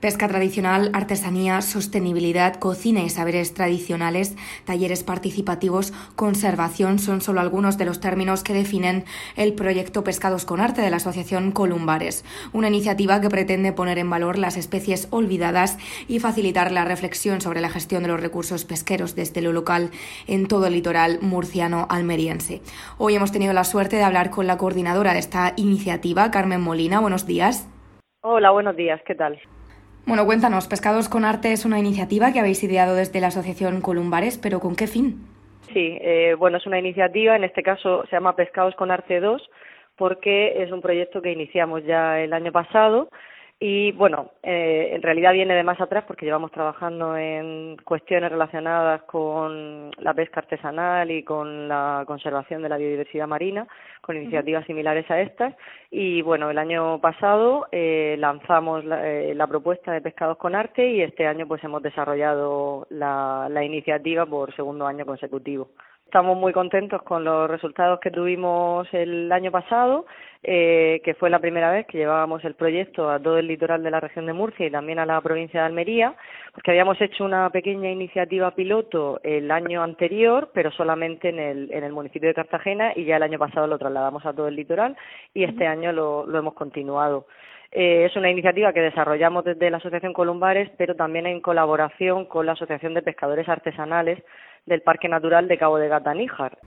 Pesca tradicional, artesanía, sostenibilidad, cocina y saberes tradicionales, talleres participativos, conservación son solo algunos de los términos que definen el proyecto Pescados con Arte de la Asociación Columbares, una iniciativa que pretende poner en valor las especies olvidadas y facilitar la reflexión sobre la gestión de los recursos pesqueros desde lo local en todo el litoral murciano almeriense. Hoy hemos tenido la suerte de hablar con la coordinadora de esta iniciativa, Carmen Molina. Buenos días. Hola, buenos días. ¿Qué tal? Bueno, cuéntanos, Pescados con Arte es una iniciativa que habéis ideado desde la Asociación Columbares, pero ¿con qué fin? Sí, eh, bueno, es una iniciativa, en este caso se llama Pescados con Arte 2, porque es un proyecto que iniciamos ya el año pasado y bueno, eh, en realidad viene de más atrás porque llevamos trabajando en cuestiones relacionadas con la pesca artesanal y con la conservación de la biodiversidad marina, con iniciativas similares a estas. Y bueno, el año pasado eh, lanzamos la, eh, la, propuesta de Pescados con Arte y este año pues hemos desarrollado la, la iniciativa por segundo año consecutivo. Estamos muy contentos con los resultados que tuvimos el año pasado, eh, que fue la primera vez que llevábamos el proyecto a todo el litoral de la región de Murcia y también a la provincia de Almería, porque habíamos hecho una pequeña iniciativa piloto el año anterior, pero solamente en el, en el municipio de Cartagena y ya el año pasado lo trasladamos a todo el litoral y este año lo, lo hemos continuado. Eh, es una iniciativa que desarrollamos desde la Asociación Columbares, pero también en colaboración con la Asociación de Pescadores Artesanales del Parque Natural de Cabo de Gata Níjar.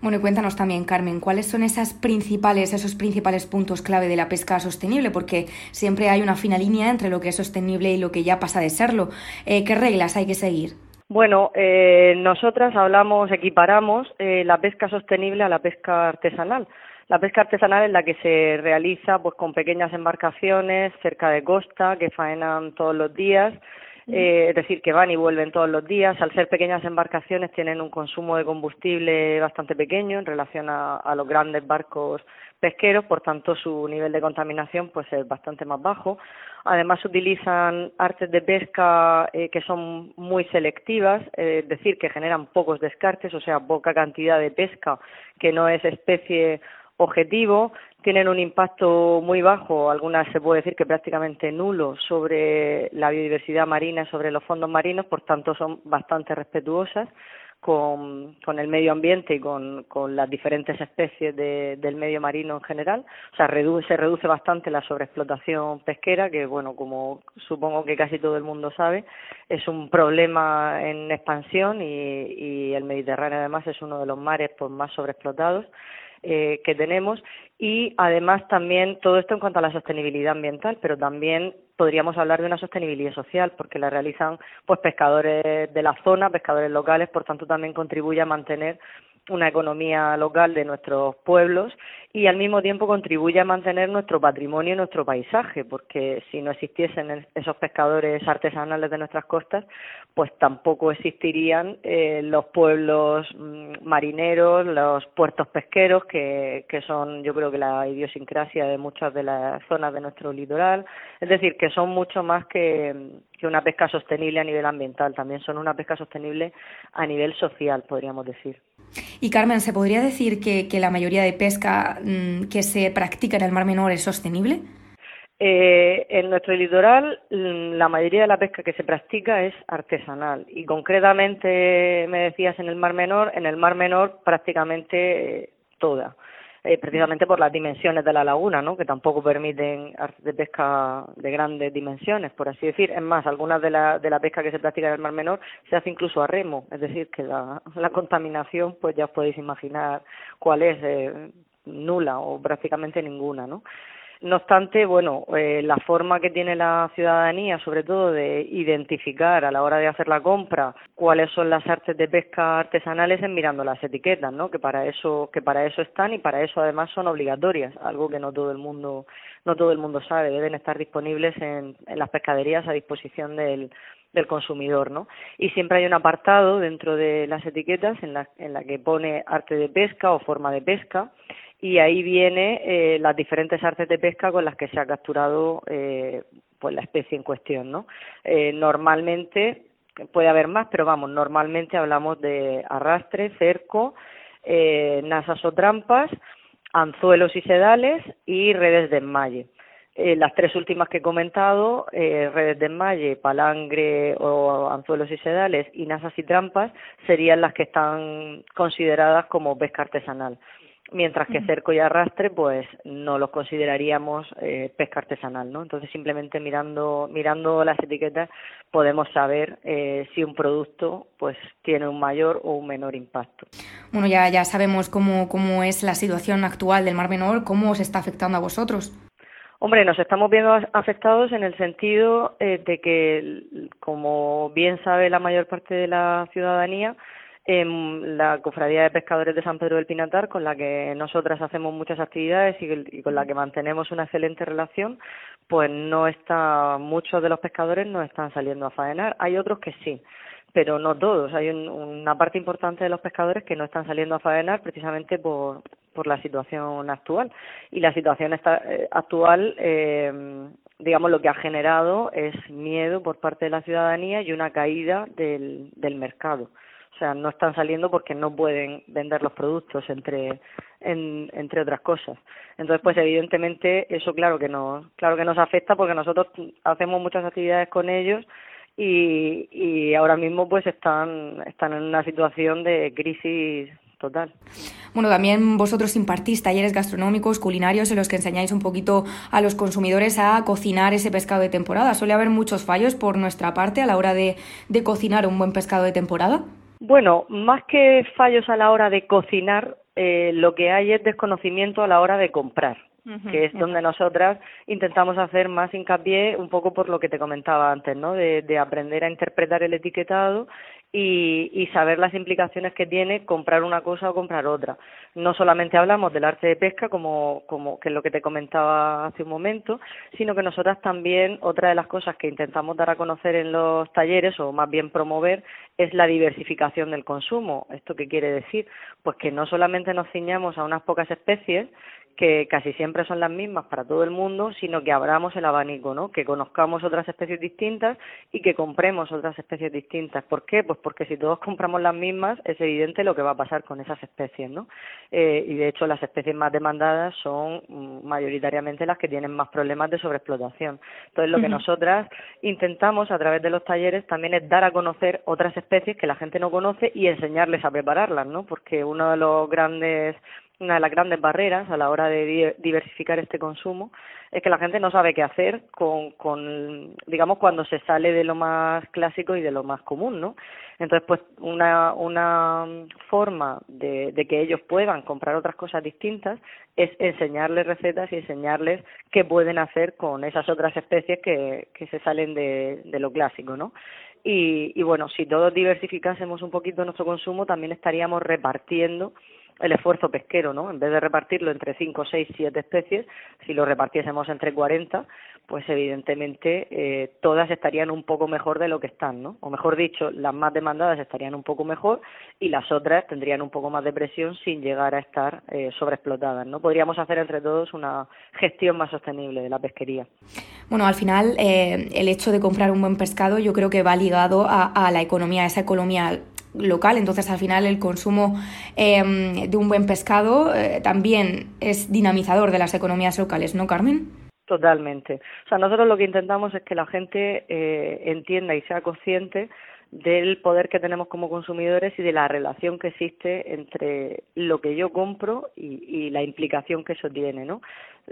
Bueno, y cuéntanos también, Carmen, ¿cuáles son esas principales, esos principales puntos clave de la pesca sostenible? Porque siempre hay una fina línea entre lo que es sostenible y lo que ya pasa de serlo. Eh, ¿Qué reglas hay que seguir? Bueno, eh, nosotras hablamos, equiparamos eh, la pesca sostenible a la pesca artesanal. La pesca artesanal es la que se realiza pues con pequeñas embarcaciones cerca de costa que faenan todos los días eh, es decir, que van y vuelven todos los días. Al ser pequeñas embarcaciones tienen un consumo de combustible bastante pequeño en relación a, a los grandes barcos pesqueros, por tanto su nivel de contaminación pues es bastante más bajo. Además utilizan artes de pesca eh, que son muy selectivas, eh, es decir, que generan pocos descartes, o sea, poca cantidad de pesca que no es especie objetivo, tienen un impacto muy bajo, algunas se puede decir que prácticamente nulo sobre la biodiversidad marina, sobre los fondos marinos, por tanto son bastante respetuosas con, el medio ambiente y con, las diferentes especies de, del medio marino en general. O sea, se reduce bastante la sobreexplotación pesquera, que bueno, como supongo que casi todo el mundo sabe, es un problema en expansión y, y el Mediterráneo además es uno de los mares pues, más sobreexplotados eh, que tenemos. Y además también todo esto en cuanto a la sostenibilidad ambiental, pero también podríamos hablar de una sostenibilidad social porque la realizan pues pescadores de la zona, pescadores locales, por tanto también contribuye a mantener una economía local de nuestros pueblos y al mismo tiempo contribuye a mantener nuestro patrimonio y nuestro paisaje, porque si no existiesen esos pescadores artesanales de nuestras costas, pues tampoco existirían eh, los pueblos mm, marineros, los puertos pesqueros, que, que son yo creo que la idiosincrasia de muchas de las zonas de nuestro litoral, es decir, que son mucho más que, que una pesca sostenible a nivel ambiental, también son una pesca sostenible a nivel social, podríamos decir. Y Carmen, ¿se podría decir que, que la mayoría de pesca mm, que se practica en el Mar Menor es sostenible? Eh, en nuestro litoral, mm, la mayoría de la pesca que se practica es artesanal y concretamente, me decías, en el Mar Menor, en el Mar Menor prácticamente eh, toda. Eh, precisamente por las dimensiones de la laguna, ¿no? que tampoco permiten de pesca de grandes dimensiones, por así decir. Es más, algunas de la, de la pesca que se practica en el Mar Menor se hace incluso a remo, es decir, que la, la contaminación, pues ya os podéis imaginar cuál es, eh, nula o prácticamente ninguna, ¿no? No obstante, bueno, eh, la forma que tiene la ciudadanía, sobre todo de identificar a la hora de hacer la compra cuáles son las artes de pesca artesanales es mirando las etiquetas, ¿no? Que para eso que para eso están y para eso además son obligatorias, algo que no todo el mundo no todo el mundo sabe, deben estar disponibles en, en las pescaderías a disposición del del consumidor, ¿no? Y siempre hay un apartado dentro de las etiquetas en la, en la que pone arte de pesca o forma de pesca y ahí viene eh, las diferentes artes de pesca con las que se ha capturado eh, pues la especie en cuestión, ¿no? Eh, normalmente puede haber más, pero vamos, normalmente hablamos de arrastre, cerco, eh, nasas o trampas, anzuelos y sedales y redes de enmalle. Eh, las tres últimas que he comentado, eh, redes de enmalle, palangre o anzuelos y sedales y nasas y trampas, serían las que están consideradas como pesca artesanal mientras que cerco y arrastre pues no los consideraríamos eh, pesca artesanal no entonces simplemente mirando mirando las etiquetas podemos saber eh, si un producto pues tiene un mayor o un menor impacto. Bueno ya ya sabemos cómo cómo es la situación actual del mar menor cómo os está afectando a vosotros. Hombre, nos estamos viendo afectados en el sentido eh, de que, como bien sabe la mayor parte de la ciudadanía, la Cofradía de Pescadores de San Pedro del Pinatar, con la que nosotras hacemos muchas actividades y, con la que mantenemos una excelente relación, pues no está, muchos de los pescadores no están saliendo a faenar. Hay otros que sí, pero no todos. Hay una parte importante de los pescadores que no están saliendo a faenar precisamente por, por la situación actual. Y la situación eh, actual, eh, digamos, lo que ha generado es miedo por parte de la ciudadanía y una caída del, del mercado. O sea, no están saliendo porque no pueden vender los productos entre entre otras cosas. Entonces, pues evidentemente eso claro que nos claro que nos afecta porque nosotros hacemos muchas actividades con ellos y, y ahora mismo pues están están en una situación de crisis total. Bueno, también vosotros impartís talleres gastronómicos, culinarios, en los que enseñáis un poquito a los consumidores a cocinar ese pescado de temporada. ¿Suele haber muchos fallos por nuestra parte a la hora de, de cocinar un buen pescado de temporada? Bueno, más que fallos a la hora de cocinar, eh, lo que hay es desconocimiento a la hora de comprar, que es donde nosotras intentamos hacer más hincapié un poco por lo que te comentaba antes, ¿no? De, de aprender a interpretar el etiquetado y, y saber las implicaciones que tiene comprar una cosa o comprar otra. No solamente hablamos del arte de pesca, como, como que es lo que te comentaba hace un momento, sino que nosotras también, otra de las cosas que intentamos dar a conocer en los talleres, o más bien promover, es la diversificación del consumo. ¿Esto qué quiere decir? Pues que no solamente nos ciñamos a unas pocas especies, que casi siempre son las mismas para todo el mundo, sino que abramos el abanico, ¿no? Que conozcamos otras especies distintas y que compremos otras especies distintas. ¿Por qué? Pues porque si todos compramos las mismas, es evidente lo que va a pasar con esas especies, ¿no? Eh, y de hecho las especies más demandadas son mm, mayoritariamente las que tienen más problemas de sobreexplotación. Entonces lo que nosotras intentamos a través de los talleres también es dar a conocer otras especies que la gente no conoce y enseñarles a prepararlas, ¿no? Porque uno de los grandes una de las grandes barreras a la hora de diversificar este consumo es que la gente no sabe qué hacer con, con digamos cuando se sale de lo más clásico y de lo más común no entonces pues una una forma de, de que ellos puedan comprar otras cosas distintas es enseñarles recetas y enseñarles qué pueden hacer con esas otras especies que, que se salen de, de lo clásico no y, y bueno si todos diversificásemos un poquito nuestro consumo también estaríamos repartiendo el esfuerzo pesquero, ¿no? En vez de repartirlo entre cinco, seis, siete especies, si lo repartiésemos entre cuarenta, pues evidentemente eh, todas estarían un poco mejor de lo que están, ¿no? O mejor dicho, las más demandadas estarían un poco mejor y las otras tendrían un poco más de presión sin llegar a estar eh, sobreexplotadas, ¿no? Podríamos hacer entre todos una gestión más sostenible de la pesquería. Bueno, al final eh, el hecho de comprar un buen pescado yo creo que va ligado a, a la economía, a esa economía local, entonces al final el consumo em, de un buen pescado eh, también es dinamizador de las economías locales, ¿no, Carmen? Totalmente. O sea, nosotros lo que intentamos es que la gente eh, entienda y sea consciente del poder que tenemos como consumidores y de la relación que existe entre lo que yo compro y, y la implicación que eso tiene, ¿no?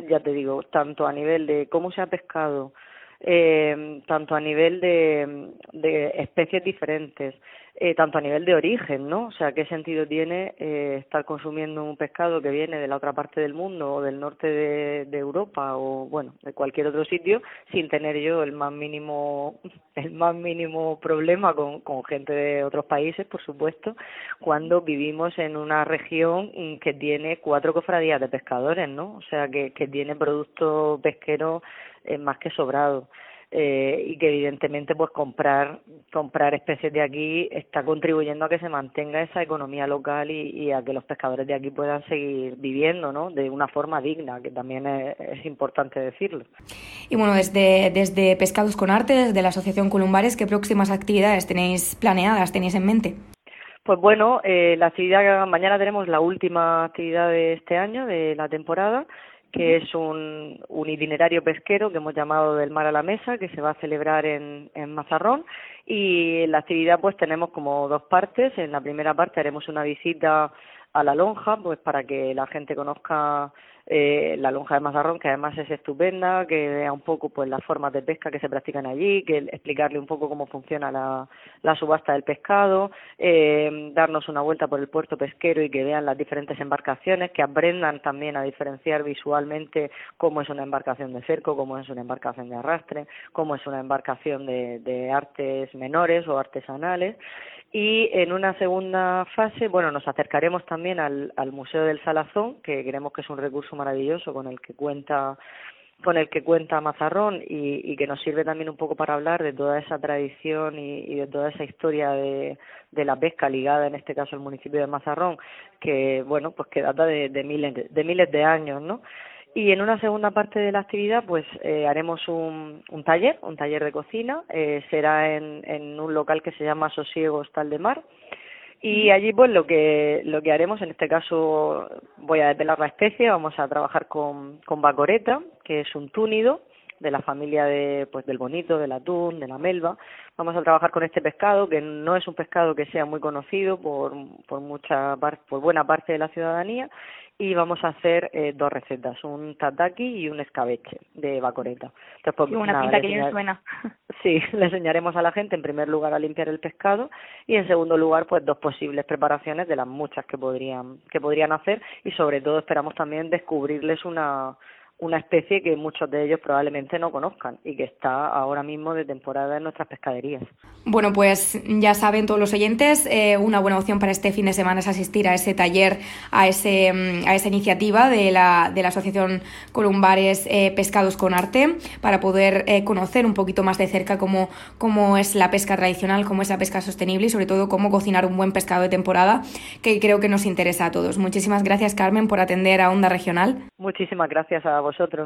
Ya te digo, tanto a nivel de cómo se ha pescado, eh, tanto a nivel de, de especies diferentes, eh, tanto a nivel de origen, ¿no? O sea, ¿qué sentido tiene eh, estar consumiendo un pescado que viene de la otra parte del mundo o del norte de, de, Europa o, bueno, de cualquier otro sitio sin tener yo el más mínimo, el más mínimo problema con, con gente de otros países, por supuesto, cuando vivimos en una región que tiene cuatro cofradías de pescadores, ¿no? O sea, que, que tiene producto pesquero eh, más que sobrado. Eh, y que evidentemente pues comprar comprar especies de aquí está contribuyendo a que se mantenga esa economía local y, y a que los pescadores de aquí puedan seguir viviendo ¿no? de una forma digna que también es, es importante decirlo. Y bueno desde desde pescados con arte desde la asociación Columbares qué próximas actividades tenéis planeadas tenéis en mente pues bueno, eh, la actividad mañana tenemos la última actividad de este año, de la temporada, que es un, un, itinerario pesquero que hemos llamado del mar a la mesa, que se va a celebrar en, en Mazarrón. Y la actividad pues tenemos como dos partes. En la primera parte haremos una visita a la lonja, pues para que la gente conozca eh, la lonja de Mazarrón, que además es estupenda, que vea un poco pues las formas de pesca que se practican allí, que explicarle un poco cómo funciona la, la subasta del pescado, eh, darnos una vuelta por el puerto pesquero y que vean las diferentes embarcaciones, que aprendan también a diferenciar visualmente cómo es una embarcación de cerco, cómo es una embarcación de arrastre, cómo es una embarcación de, de artes menores o artesanales y en una segunda fase, bueno, nos acercaremos también al, al Museo del Salazón, que creemos que es un recurso maravilloso con el que cuenta con el que cuenta Mazarrón y, que nos sirve también un poco para hablar de toda esa tradición y, de toda esa historia de, de la pesca ligada en este caso al municipio de Mazarrón que bueno pues que data de, de miles de miles de años no y en una segunda parte de la actividad, pues eh, haremos un, un, taller, un taller de cocina. Eh, será en, en, un local que se llama Sosiego Tal de Mar. Y allí, pues lo que lo que haremos, en este caso, voy a desvelar la especie. Vamos a trabajar con, con bacoreta, que es un túnido de la familia de pues del bonito, del atún, de la melva. Vamos a trabajar con este pescado que no es un pescado que sea muy conocido por por mucha por buena parte de la ciudadanía y vamos a hacer eh, dos recetas, un tataki y un escabeche de bacoreta. Entonces, pues, una nada, pinta que bien suena. Sí, le enseñaremos a la gente en primer lugar a limpiar el pescado y en segundo lugar pues dos posibles preparaciones de las muchas que podrían que podrían hacer y sobre todo esperamos también descubrirles una una especie que muchos de ellos probablemente no conozcan y que está ahora mismo de temporada en nuestras pescaderías. Bueno, pues ya saben todos los oyentes, eh, una buena opción para este fin de semana es asistir a ese taller, a, ese, mm, a esa iniciativa de la, de la Asociación Columbares eh, Pescados con Arte para poder eh, conocer un poquito más de cerca cómo, cómo es la pesca tradicional, cómo es la pesca sostenible y sobre todo cómo cocinar un buen pescado de temporada que creo que nos interesa a todos. Muchísimas gracias Carmen por atender a Onda Regional. Muchísimas gracias a vosotros.